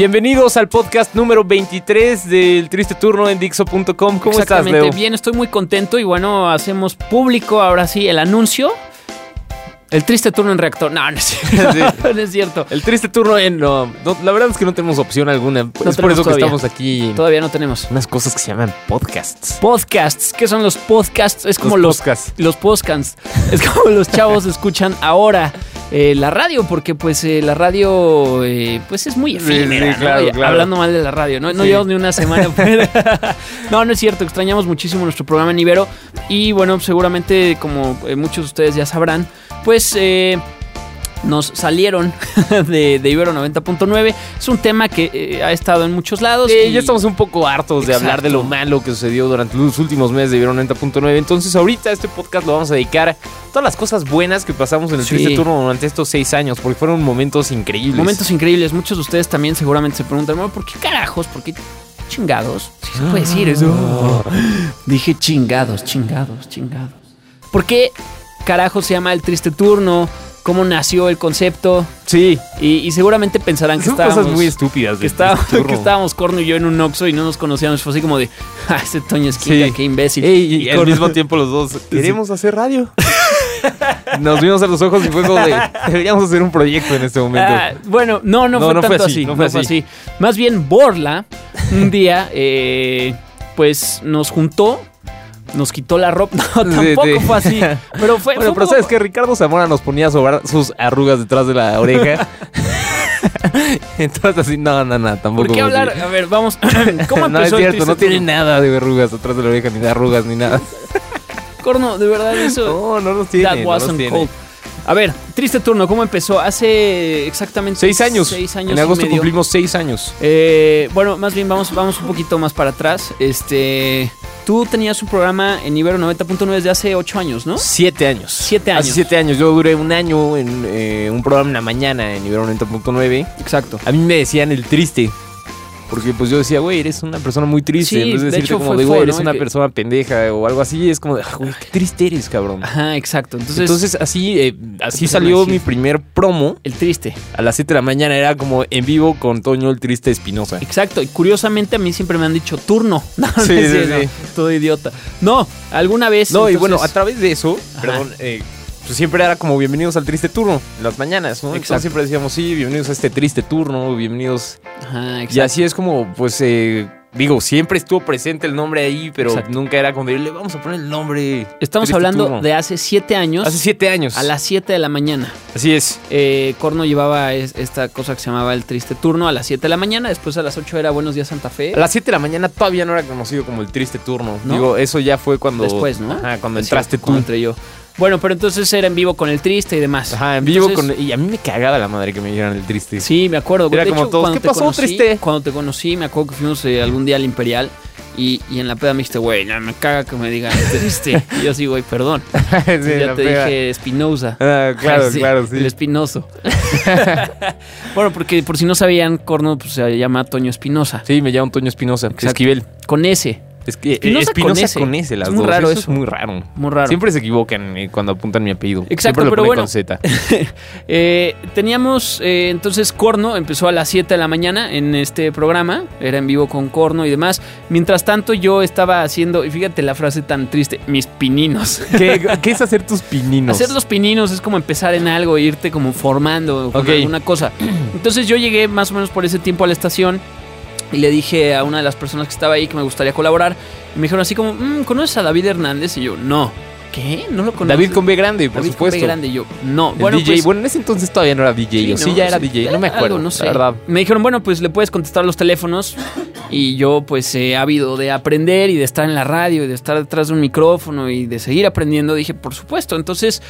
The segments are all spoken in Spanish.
Bienvenidos al podcast número 23 del Triste Turno en Dixo.com. ¿Cómo estás, Leo? bien, estoy muy contento y bueno, hacemos público ahora sí el anuncio. El triste turno en reactor. No, no es cierto. no es cierto. El Triste Turno en... No, no, la verdad es que no tenemos opción alguna. es por eso que estamos aquí. Todavía no tenemos. Unas cosas que se llaman podcasts. Podcasts. ¿Qué son los podcasts? Es como Los los, podcasts. los podcasts. Es como los chavos escuchan ahora eh, la radio, porque pues eh, la radio eh, pues es muy efímera, sí, ¿no? claro, Y claro. Hablando mal de la radio, ¿no? No Sí. llevamos ni una semana. fuera. no, no es cierto. Extrañamos muchísimo nuestro programa en Ibero. Y bueno, seguramente como eh, muchos de ustedes ya sabrán, pues... eh, nos salieron de, de Ibero 90.9. Es un tema que eh, ha estado en muchos lados. Sí, y- ya estamos un poco hartos de hablar de lo malo que sucedió durante los últimos meses de Ibero 90.9. Entonces, ahorita este podcast lo vamos a dedicar a todas las cosas buenas que pasamos en el Sí. Triste Turno durante estos seis años, porque fueron momentos increíbles. Momentos increíbles. Muchos de ustedes también seguramente se preguntan, "Bueno, ¿por qué carajos? ¿Por qué chingados? Si se puede decir eso. Dije chingados, chingados, chingados. ¿Por qué carajos se llama el triste turno? ¿Cómo nació el concepto? Sí, Y, y seguramente pensarán que son estábamos... cosas muy estúpidas. que, estábamos, Turno. que estábamos Corno y yo en un Oxxo y no nos conocíamos. Fue así como de, ah, ese Toño Esquinca, Sí. qué imbécil. Ey, y, al mismo tiempo los dos queremos hacer radio. Nos vimos a los ojos y fue como de deberíamos hacer un proyecto en este momento. Ah, bueno, no, no, No, fue no fue tanto así, así, no fue así. así. Más bien Borla un día, eh, pues nos juntó, nos quitó la ropa. No, tampoco sí. fue así. Pero fue. bueno, fue pero sabes que Ricardo Zamora nos ponía a sobrar sus arrugas detrás de la oreja. Entonces así, no, no, no, tampoco. ¿Por qué hablar? así. A ver, vamos. ¿Cómo no es empezó el cierto, no tiene nada de verrugas atrás de la oreja, ni de arrugas, ni nada. Corno, de verdad, eso. No, no los tiene. that wasn't los tiene. cold. A ver, triste turno, ¿cómo empezó? Hace exactamente Seis años. Seis años. En y agosto medio. cumplimos seis años. Eh, bueno, más bien vamos, vamos un poquito más para atrás. Este, tú tenías un programa en Ibero 90.9 desde hace ocho años, ¿no? Siete años. Siete Hace años. siete años. Yo duré un año en eh, un programa en la mañana en Ibero 90.9. Exacto. A mí me decían el triste. Porque pues yo decía, güey, eres una persona muy triste. Sí, en vez de de decirte hecho como de, güey, eres ¿no? una persona pendeja o algo así. Es como de, "Ah, güey, qué triste eres, cabrón. Ajá, exacto. Entonces, Entonces así, eh, así salió mi primer promo. el triste. A las 7 de la mañana era como en vivo con Toño el Triste Espinosa. Exacto. Y curiosamente a mí siempre me han dicho turno. No, Sí, sí. Todo idiota. No, alguna vez. No, y entonces- bueno, a través de eso, Ajá. perdón, eh, pues siempre era como bienvenidos al triste turno, en las mañanas, ¿no? Exacto. Entonces siempre decíamos, sí, bienvenidos a este triste turno, bienvenidos. Ajá, Y exacto. así es como, pues, eh, digo, siempre estuvo presente el nombre ahí, pero Exacto. nunca era como de, le vamos a poner el nombre. Estamos Triste hablando Turno". de hace siete años. Hace siete años. A las 7 de la mañana. Así es. Eh, Corno llevaba es- esta cosa que se llamaba el triste turno a las 7 de la mañana. Después a las 8 era Buenos Días Santa Fe. A las 7 de la mañana todavía no era conocido como el triste turno. ¿No? Digo, eso ya fue cuando. Después, ¿no? Ajá, cuando Es entraste cierto, tú. cuando entré yo. Bueno, pero entonces era en vivo con el triste y demás. Ajá, en vivo Entonces, con. Y a mí me cagaba la madre que me dijeran el triste. Sí, me acuerdo. Era De como hecho, todos, ¿qué pasó, conocí- triste? Cuando te conocí, me acuerdo que fuimos eh, algún día al Imperial y, y en la peda me dijiste, güey, no, me caga que me digan triste. y yo sí, güey, perdón. Sí, ya te pega. dije Espinosa. Ah, claro, Sí, claro, sí. El espinoso. bueno, porque por si no sabían, Corno pues, se llama Toño Espinosa. Sí, me llamo Toño Espinosa. Esquivel. Con S. Es que Espinosa con con las Es muy dos. raro eso. eso. Es muy raro. Muy raro. Siempre se equivocan eh, cuando apuntan mi apellido. Exacto, Siempre lo pero bueno. con Z. Eh, teníamos eh, entonces Corno, empezó a las 7 de la mañana en este programa, era en vivo con Corno y demás. Mientras tanto yo estaba haciendo, y fíjate la frase tan triste, mis pininos. ¿Qué, qué es hacer tus pininos? Hacer los pininos es como empezar en algo, irte como formando con alguna cosa. Entonces yo llegué más o menos por ese tiempo a la estación y le dije a una de las personas que estaba ahí que me gustaría colaborar. Y me dijeron así como, "Mm, ¿conoces a David Hernández? Y yo, no. ¿Qué? ¿No lo conozco? David con B grande, por David con B supuesto. grande. Y yo, no. El bueno, DJ. pues, bueno, en ese entonces todavía no era DJ. sí, ¿no? ya era Sí, DJ. No me algo, acuerdo. no sé. La verdad. Me dijeron, bueno, pues le puedes contestar los teléfonos. Y yo, pues, he habido de aprender y de estar en la radio y de estar detrás de un micrófono y de seguir aprendiendo. Dije, por supuesto. Entonces,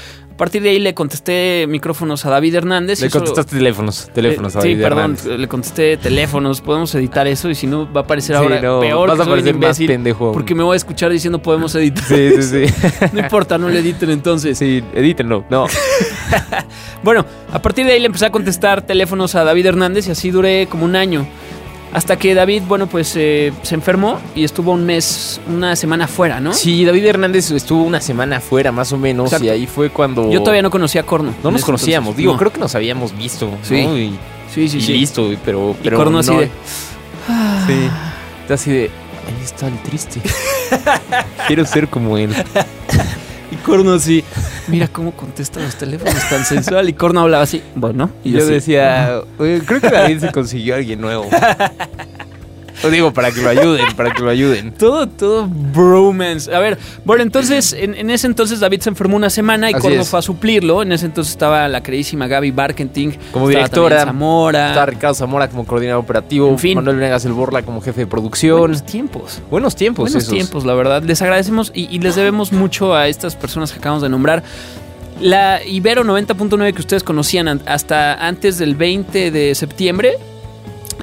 partir de ahí le contesté micrófonos a David Hernández. Le y eso- contestaste teléfonos, teléfonos eh, a Sí, David perdón, Hernández. le contesté teléfonos. Podemos editar eso y si no va a parecer Sí, ahora no, peor vas que a parecer más pendejo. Porque me voy a escuchar diciendo podemos editar. Sí, sí, sí. no importa, no le editen entonces. sí, edítenlo. No. Bueno, a partir de ahí le empecé a contestar teléfonos a David Hernández y así duré como un año. Hasta que David, bueno, pues eh, se enfermó y estuvo un mes, una semana fuera, ¿no? Sí, David Hernández estuvo una semana afuera, más o menos, Exacto. y ahí fue cuando... Yo todavía no conocía a Corno. No nos conocíamos, entonces. digo, No. creo que nos habíamos visto, Sí. ¿no? Y, Sí, sí, y sí. listo, pero... Y pero Corno así de... Sí. Está así de... Ahí está el triste. Quiero ser como él. Y Corno así, mira cómo contesta los teléfonos tan sensual. Y Corno hablaba así, bueno. Y yo decía, "Oye, creo que David se consiguió a alguien nuevo. O digo, para que lo ayuden, para que lo ayuden. Todo, todo bromance. A ver, bueno, entonces, en, en ese entonces David se enfermó una semana y Así es. fue a suplirlo. En ese entonces estaba la queridísima Gaby Barkenting. Como estaba directora, Zamora. Está Ricardo Zamora como coordinador operativo, En fin. Manuel Venegas el Borla como jefe de producción. Buenos tiempos. Buenos tiempos Buenos esos. tiempos, la verdad. Les agradecemos y, y les debemos mucho a estas personas que acabamos de nombrar. La Ibero 90.9 que ustedes conocían an- hasta antes del 20 de septiembre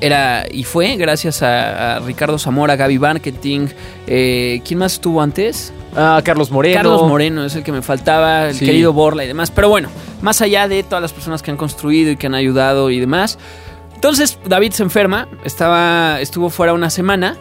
era y fue gracias a, a Ricardo Zamora, Gaby Marketing. Eh, ¿Quién más estuvo antes? Ah, Carlos Moreno. Carlos Moreno es el que me faltaba, el Sí. querido Borla y demás. Pero bueno, más allá de todas las personas que han construido y que han ayudado y demás. Entonces David se enferma, estaba, estuvo fuera una semana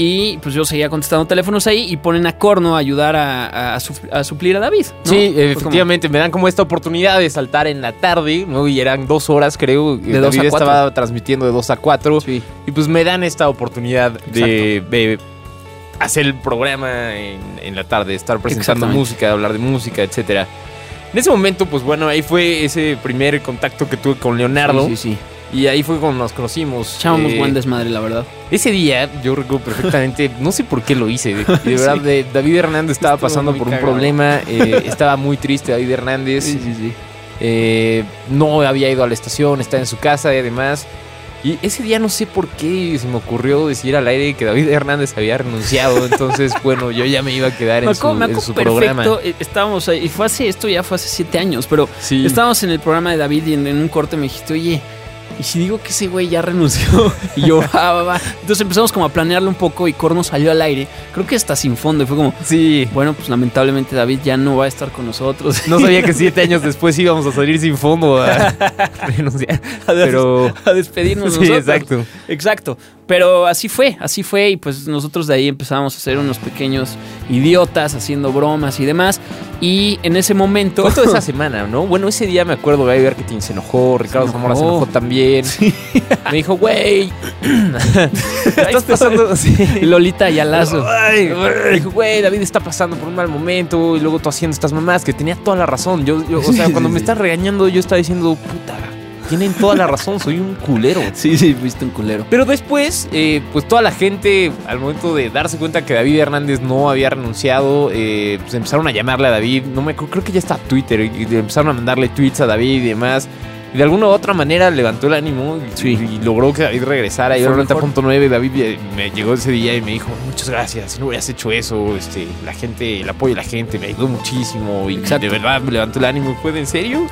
y pues yo seguía contestando teléfonos ahí y ponen a Corno a ayudar a, a- a su- a suplir a David. ¿no? Sí, Fue efectivamente, me dan como esta oportunidad de saltar en la tarde, ¿no? Y eran dos horas, creo. De dos a cuatro. estaba transmitiendo de dos a cuatro. sí. Y pues me dan esta oportunidad de, de hacer el programa en, en la tarde, estar presentando música, hablar de música, etcétera. En ese momento, pues bueno, ahí fue ese primer contacto que tuve con Leonardo. Sí, sí, sí. Y ahí fue cuando nos conocimos. Echábamos Eh, buen desmadre, la verdad. Ese día, yo recuerdo perfectamente, no sé por qué lo hice. De, de verdad, Sí. de- David Hernández estaba Estuvo pasando por un problema. eh, estaba muy triste David Hernández. Sí, sí, sí. eh, no había ido a la estación, estaba en su casa y además. Y ese día no sé por qué se me ocurrió decir al aire que David Hernández había renunciado. Entonces, bueno, yo ya me iba a quedar en su, en su perfecto. programa. eh, Estábamos ahí, y fue hace, esto ya fue hace siete años, pero Sí. Estábamos en el programa de David y en, en un corte me dijiste, oye, ¿y si digo que ese güey ya renunció? Y yo, va, va, va. Entonces empezamos como a planearlo un poco y Corno salió al aire. Creo que hasta sin fondo. Y fue como, Sí. bueno, pues lamentablemente David ya no va a estar con nosotros. No sabía que siete años después íbamos a salir sin fondo a renunciar. Pero. a despedirnos Sí, nosotros. exacto. Exacto. Pero así fue, así fue. Y pues nosotros de ahí empezamos a ser unos pequeños idiotas haciendo bromas y demás. Y en ese momento... Fue toda esa semana, ¿no? Bueno, ese día me acuerdo, Gaby Marketing se enojó, Ricardo Se Zamora se enojó. enojó también. Me dijo, güey, estás pasando. Sí. Lolita Ayalazo. Ay, me dijo, güey, David está pasando por un mal momento y luego tú haciendo estas mamás, que tenía toda la razón. Yo, yo, o sea, Sí, cuando sí, me sí. están regañando, yo estaba diciendo, puta, tienen toda la razón, soy un culero. Sí, sí, fuiste un culero. Pero después, eh, pues toda la gente, al momento de darse cuenta que David Hernández no había renunciado, eh, pues empezaron a llamarle a David. No me creo que ya está Twitter. Y empezaron a mandarle tweets a David y demás. Y de alguna u otra manera levantó el ánimo y, Sí. y logró que David regresara. Y ahora mejor. 90.9 David eh, me llegó ese día y me dijo, muchas gracias, si no hubieras hecho eso, este, la gente, el apoyo de la gente me ayudó muchísimo. Y Exacto. de verdad me levantó el ánimo. Fue de en serio.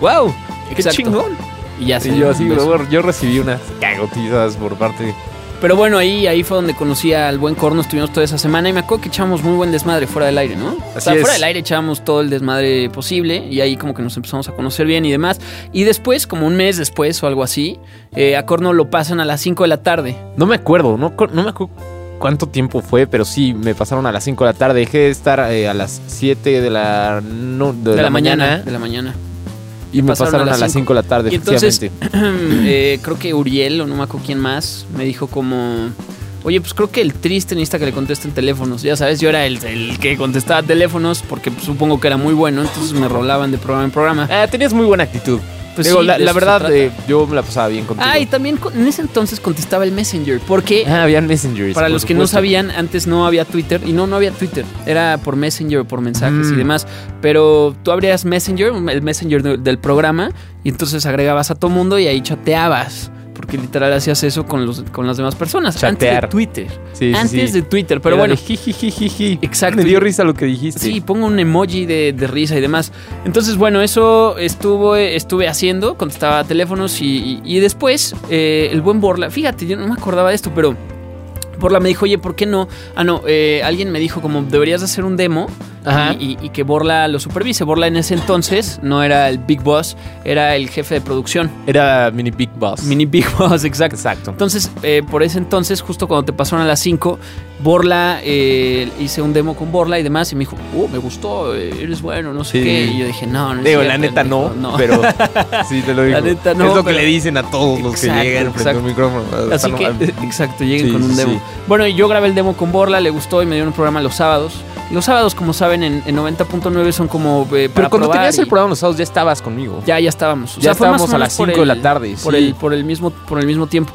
¡Wow! ¡Qué Exacto. chingón! Y ya Y yo así, yo, yo recibí unas cagotizas por parte Pero bueno, ahí, ahí fue donde conocí al buen Corno, estuvimos toda esa semana y me acuerdo que echábamos muy buen desmadre fuera del aire, ¿no? o sea, es. fuera del aire echábamos todo el desmadre posible y ahí como que nos empezamos a conocer bien y demás. Y después, como un mes después o algo así, eh, a Corno lo pasan a las 5 de la tarde. No me acuerdo, no, no me acuerdo cuánto tiempo fue, pero sí, me pasaron a las 5 de la tarde. Dejé de estar eh, a las 7 de la, no, de De, la, mañana, De la mañana. Y me pasaron, a las 5 de la tarde, Y entonces, efectivamente. eh, creo que Uriel o no me acuerdo quién más me dijo como... Oye, pues creo que el triste necesita que le contesten teléfonos. Ya sabes, yo era el, el que contestaba teléfonos porque pues, supongo que era muy bueno, entonces me rolaban de programa en programa. Ah, tenías muy buena actitud. Pues Digo, sí, la, verdad, eh, yo me la pasaba bien contigo. Ah, y también con- en ese entonces contestaba el Messenger, porque Ah, habían messengers. para los que no sabían, antes no había Twitter, y no, no había Twitter, era por Messenger, por mensajes y Mm. demás, pero tú abrías Messenger, el Messenger de- del programa, y entonces agregabas a todo mundo y ahí chateabas. Porque literal hacías eso con, los, con las demás personas. Chatear. Antes de Twitter. Sí, Antes sí. de Twitter, pero Era bueno. de. Exacto. Me dio risa lo que dijiste. Sí, pongo un emoji de, de risa y demás. Entonces, bueno, eso estuvo, estuve haciendo, contestaba teléfonos y, y- y después eh, el buen Borla, fíjate, yo no me acordaba de esto, pero Borla me dijo, oye, ¿por qué no? Ah, no, eh, alguien me dijo como deberías de hacer un demo. Y, y- y que Borla lo supervise. Borla en ese entonces no era el Big Boss, era el jefe de producción. Era Mini Big Boss. Mini Big Boss, exacto. Exacto. Entonces, eh, por ese entonces, justo cuando te pasaron a las 5, Borla, eh, hice un demo con Borla y demás, y me dijo, oh, me gustó, eh, eres bueno, no sé Sí. qué. Y yo dije, no, no Digo, cierto". la neta no, dijo, pero sí te lo digo. La neta no, es lo que pero- le dicen a todos los que llegan frente micrófono. Así que, no- exacto, lleguen Sí, con un demo. sí. Bueno, y yo grabé el demo con Borla, le gustó y me dio un programa los sábados. Los sábados, como saben, en, en 90.9 son como eh, para Pero cuando probar tenías y- el programa los sábados ya estabas conmigo. Ya, ya estábamos. O Ya fue más o estábamos a las por 5 de la tarde, Por, sí. el, por, el mismo, por el mismo tiempo.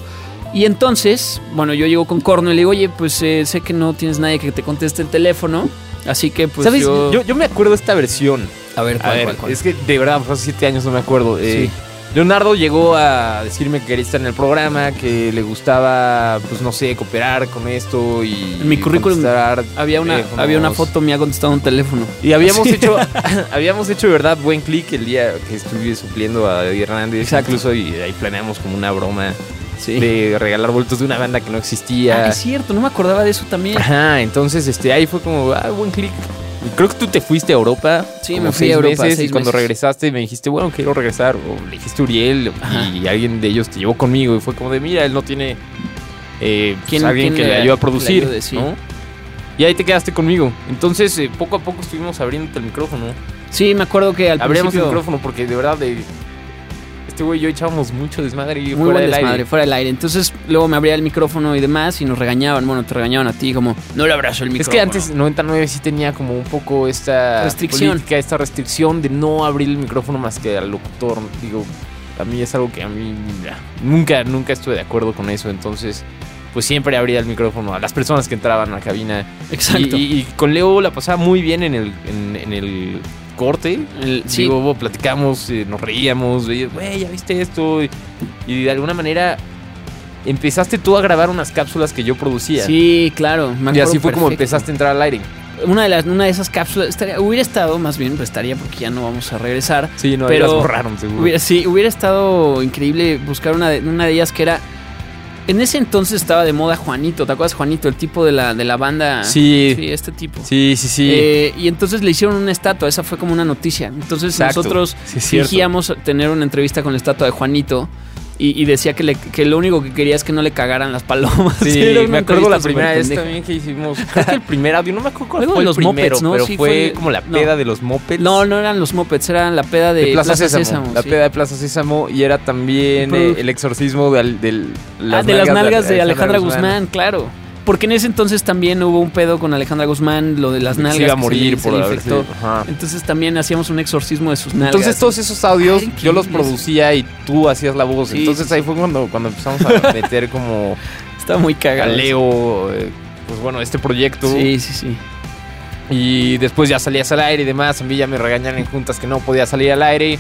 Y entonces, bueno, yo llego con Corno y le digo, oye, pues eh, sé que no tienes nadie que te conteste el teléfono. Así que, pues ¿Sabes? yo... Yo... yo me acuerdo de esta versión. A ver, A ¿cuál, ver, cuál, cuál? es que de verdad, hace 7 años, no me acuerdo. Eh, Sí. Leonardo llegó a decirme que quería estar en el programa, que le gustaba, pues no sé, cooperar con esto y. En mi currículum Había una, teléfonos. había una foto mía contestando un teléfono. Y habíamos Sí. hecho, habíamos hecho de verdad buen clic el día que estuve supliendo a Eddie Hernández. Exacto. Incluso y ahí planeamos como una broma Sí. de regalar boletos de una banda que no Ah, existía. es cierto, no me acordaba de eso también. Ajá, entonces este ahí fue como, ah, buen clic. Creo que tú te fuiste a Europa. Sí, me fui a Europa, meses, seis y cuando meses. regresaste me dijiste, bueno, quiero regresar. O le dijiste a Uriel Ajá. y alguien de ellos te llevó conmigo. Y fue como de, mira, él no tiene eh, pues, ¿Quién- alguien que le- le ayude a producir. ayude, sí. ¿no? Y ahí te quedaste conmigo. Entonces, eh, poco a poco estuvimos abriéndote el micrófono. Sí, me acuerdo que al Abríamos el principio... micrófono porque de verdad de, este güey y yo echábamos mucho desmadre y fuera del desmadre, aire. fuera del aire. Entonces luego me abría el micrófono y demás y nos regañaban. Bueno, te regañaban a ti como, no le abrazo el Es micrófono. que antes 99 sí tenía como un poco esta Restricción. política, esta restricción de no abrir el micrófono más que al locutor. Digo, a mí es algo que a mí nunca, nunca estuve de acuerdo con eso. Entonces, pues siempre abría el micrófono a las personas que entraban a la cabina. Exacto. Y, y- y con Leo la pasaba muy bien en el, en, en el corte. El- sí. Digo, platicamos, eh, nos reíamos, güey, ya viste esto. Y, y de alguna manera empezaste tú a grabar unas cápsulas que yo producía. Sí, claro. me y así fue como empezaste a entrar al aire. Una de, las, una de esas cápsulas estaría, hubiera estado, más bien, pues estaría porque ya no vamos a regresar. Sí, no, Pero las borraron seguro. Hubiera, sí, hubiera estado increíble buscar una de, una de ellas que era. En ese entonces estaba de moda Juanito, ¿te acuerdas Juanito? El tipo de la, de la banda. Sí. Sí, este tipo. Sí, sí, sí. Eh, y entonces le hicieron una estatua, esa fue como una noticia. Entonces Exacto. nosotros Sí, fingíamos tener una entrevista con la estatua de Juanito y, y decía que, le- que lo único que quería es que no le cagaran las palomas. Sí, me acuerdo la primera vez también que hicimos. Creo que el primer audio, no me acuerdo cuál fue de el los primero, mopeds, ¿no? pero Sí, fue, fue- como la no. peda de los mopeds. No, no eran los mopeds, era la peda de, de Plaza, Plaza Sésamo. Sésamo, la sí. peda de Plaza Sésamo y era también eh, el exorcismo del, del ah, de las nalgas de Alejandra Guzmán, claro. Porque en ese entonces también hubo un pedo con Alejandra Guzmán, lo de las Que se nalgas. iba a que morir se, por se. Entonces también hacíamos un exorcismo de sus nalgas. Entonces todos esos audios Ay, yo los producía y tú hacías la voz. Sí, Entonces ahí fue cuando, cuando empezamos a meter como Está muy a cagado. Leo, eh, pues bueno, este proyecto. Sí, sí, sí. Y después ya salías al aire y demás. A mí ya me regañaron en juntas que no podía salir al aire.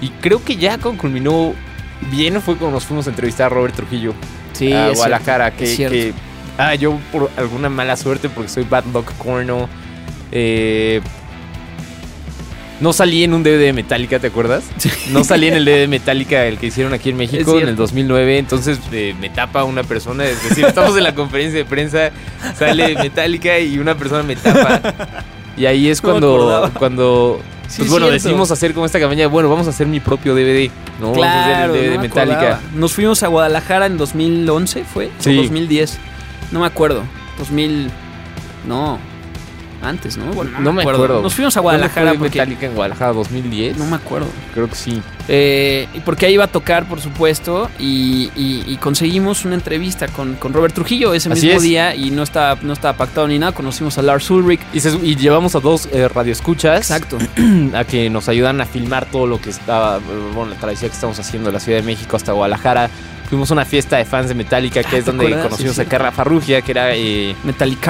Y creo que ya cuando culminó bien fue cuando nos fuimos a entrevistar a Robert Trujillo Sí, a Guadalajara. que- ah, yo por alguna mala suerte, porque soy Bad Luck Corno, eh, no salí en un DVD de Metallica, ¿te acuerdas? No salí en el DVD de Metallica, el que hicieron aquí en México en el 2009. Entonces eh, me tapa una persona, es decir, estamos en la conferencia de prensa, sale Metallica y una persona me tapa. Y ahí es No cuando, acordaba. cuando Sí, pues es bueno, cierto. decidimos hacer como esta campaña, bueno, vamos a hacer mi propio DVD, ¿no? vamos a hacer Claro, el DVD no de me Metallica. acordaba. Nos fuimos a Guadalajara en 2011, ¿fue? Sí. O 2010. No me acuerdo. 2000. No. Antes, ¿no? Bueno, No me acuerdo. Nos fuimos a ¿Cuándo Guadalajara fue porque. Metallica en Guadalajara 2010. No me acuerdo. Creo que sí. Eh, porque ahí iba a tocar, por supuesto, y, y- y conseguimos una entrevista con, con Robert Trujillo ese Así mismo es. día y no estaba, no estaba pactado ni nada. Conocimos a Lars Ulrich. Y, se- y llevamos a dos eh, radioescuchas Exacto. a que nos ayudan a filmar todo lo que estaba, eh, bueno, la travesía que estamos haciendo de la Ciudad de México hasta Guadalajara. Fuimos a una fiesta de fans de Metallica, que Ah, es ¿te donde conocimos Sí, a Carla Farrugia, que era eh,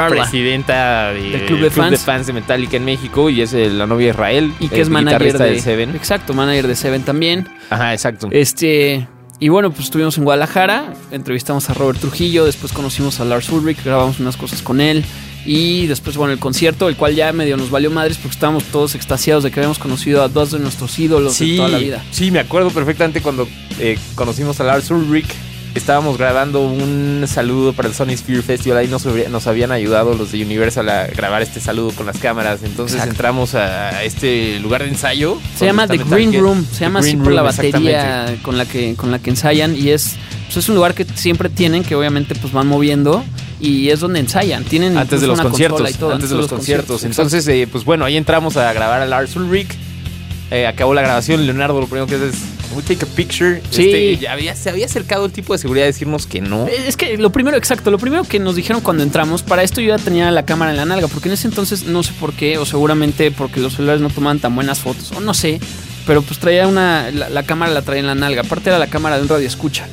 presidenta de- Del club de fans. de Metallica en México y es eh, la novia de Israel. Y que el es manager de. Seven. Exacto, manager de Seven también. Ajá, exacto. Este. y bueno, pues estuvimos en Guadalajara, entrevistamos a Robert Trujillo, después conocimos a Lars Ulrich, grabamos unas cosas con él. Y después, bueno, el concierto, el cual ya medio nos valió madres porque estábamos todos extasiados de que habíamos conocido a dos de nuestros ídolos de toda la vida. Sí, me acuerdo perfectamente cuando eh, conocimos a Lars Ulrich. Estábamos grabando un saludo para el Sony Sphere Festival. Ahí nos, nos habían ayudado los de Universal a grabar este saludo con las cámaras. Entonces entramos a este lugar de ensayo. Se llama The Green Room. Se llama así por la batería con la, que, con la que ensayan. Y es, pues es un lugar que siempre tienen, que obviamente pues van moviendo y es donde ensayan. Tienen antes de los conciertos, antes, de los, conciertos. Entonces, eh, pues bueno, ahí entramos a grabar a Lars Ulrich. Eh, acabó la grabación. Leonardo lo primero que hace es we take a picture. Sí. Este, había, se había acercado el tipo de seguridad a decirnos que no. Es que lo primero, exacto, lo primero que nos dijeron cuando entramos, para esto yo ya tenía la cámara en la nalga, porque en ese entonces no sé por qué, o seguramente porque los celulares no tomaban tan buenas fotos, o no sé, pero pues traía una, la, la cámara la traía en la nalga, aparte era la cámara de un radio escucha.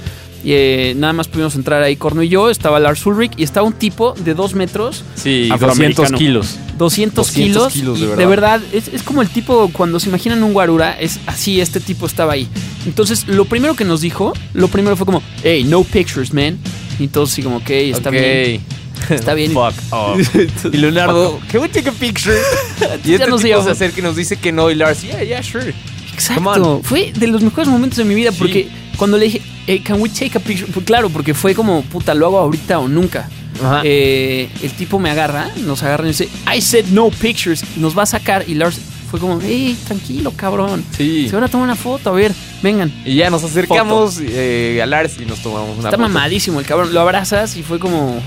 Y eh, nada más pudimos entrar ahí, Corno y yo. Estaba Lars Ulrich y estaba un tipo de dos metros. Sí, 200 kilos. 200, kilos. de verdad, es, como el tipo, cuando se imaginan un guarura, es así, este tipo estaba ahí. Entonces, lo primero que nos dijo, lo primero fue como, hey, no pictures, man. Y todos así como, ok, está bien. Está bien. Fuck y Leonardo, can we take a picture? y este nos tipo se acerca y nos dice que no. Y Lars, yeah, yeah, sure. Exacto. Fue de los mejores momentos de mi vida porque cuando le dije, hey, can we take a picture? Pues claro, porque fue como, puta, lo hago ahorita o nunca. Eh, el tipo me agarra, nos agarra y dice, I said no pictures, nos va a sacar. Y Lars fue como, hey, tranquilo, cabrón. Sí. Se van a tomar una foto, a ver, vengan. Y ya nos acercamos eh, a Lars y nos tomamos una Está mamadísimo el cabrón. Lo abrazas y fue como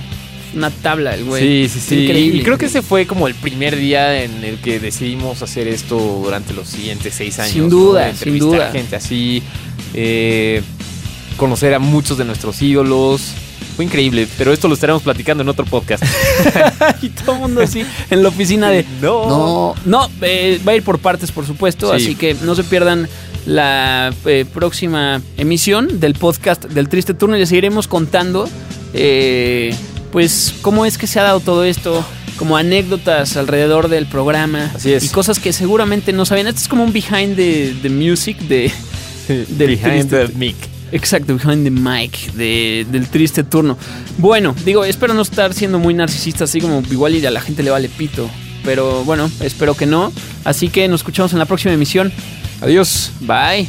una tabla el güey. Sí, sí, sí. Increíble. Y creo que ese fue como el primer día en el que decidimos hacer esto durante los siguientes seis años. Sin duda, sin duda. gente así. Eh, conocer a muchos de nuestros ídolos. Fue increíble, pero esto lo estaremos platicando en otro podcast. y todo el mundo así en la oficina de... No, no, no eh, va a ir por partes, por supuesto, así que no se pierdan la eh, próxima emisión del podcast del Triste Turno y les seguiremos contando, eh, pues, cómo es que se ha dado todo esto, como anécdotas alrededor del programa. Así es. Y cosas que seguramente no sabían. Esto es como un behind the, music de... del behind the mic. Exacto, behind the mic del triste turno. Bueno, digo, espero no estar siendo muy narcisista, así como igual y a la gente le vale pito. Pero bueno, espero que no. Así que nos escuchamos en la próxima emisión. Adiós. Bye.